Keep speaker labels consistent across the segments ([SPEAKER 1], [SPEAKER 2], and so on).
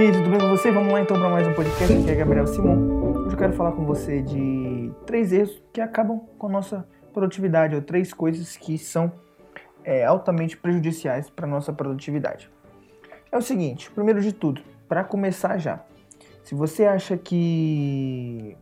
[SPEAKER 1] E aí, tudo bem com você? Vamos lá então para mais um podcast. Aqui é Gabriel Simon. Hoje eu quero falar com você de três erros que acabam com a nossa produtividade, ou três coisas que são é, altamente prejudiciais para a nossa produtividade. É o seguinte, primeiro de tudo, para começar já, se você acha que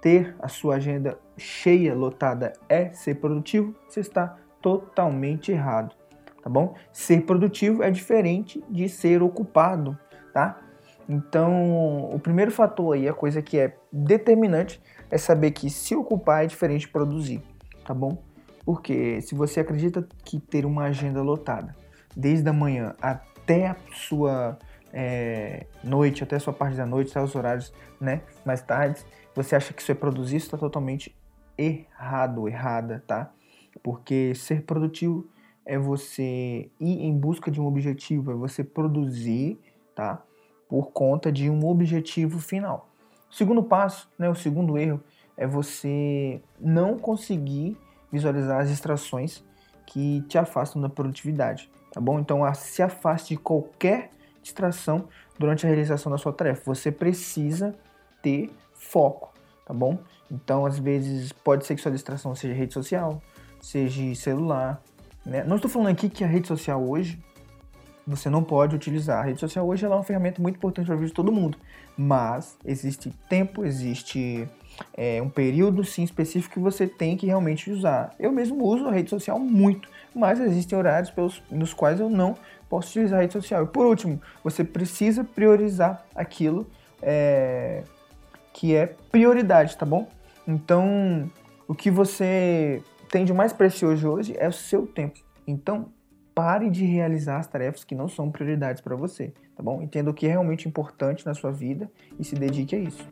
[SPEAKER 1] ter a sua agenda cheia, lotada, é ser produtivo, você está totalmente errado, tá bom? Ser produtivo é diferente de ser ocupado, tá? Então, o primeiro fator aí, a coisa que é determinante, é saber que se ocupar é diferente de produzir, tá bom? Porque se você acredita que ter uma agenda lotada, desde a manhã até a sua é, noite, até a sua parte da noite, até os horários né, mais tarde, você acha que isso é produzir, isso está totalmente errado, errada, tá? Porque ser produtivo é você ir em busca de um objetivo, é você produzir, tá? Por conta de um objetivo final. O segundo passo, né, o segundo erro, é você não conseguir visualizar as distrações que te afastam da produtividade, tá bom? Então, se afaste de qualquer distração durante a realização da sua tarefa. Você precisa ter foco, tá bom? Então, às vezes, pode ser que sua distração seja rede social, seja celular. Né? Não estou falando aqui que a rede social hoje você não pode utilizar. A rede social hoje é uma ferramenta muito importante para a vida de todo mundo, mas existe tempo, existe é, um período sim específico que você tem que realmente usar. Eu mesmo uso a rede social muito, mas existem horários pelos, nos quais eu não posso utilizar a rede social. E por último, você precisa priorizar aquilo é, que é prioridade, tá bom? Então, o que você tem de mais precioso hoje é o seu tempo. Então, pare de realizar as tarefas que não são prioridades para você, tá bom? Entenda o que é realmente importante na sua vida e se dedique a isso.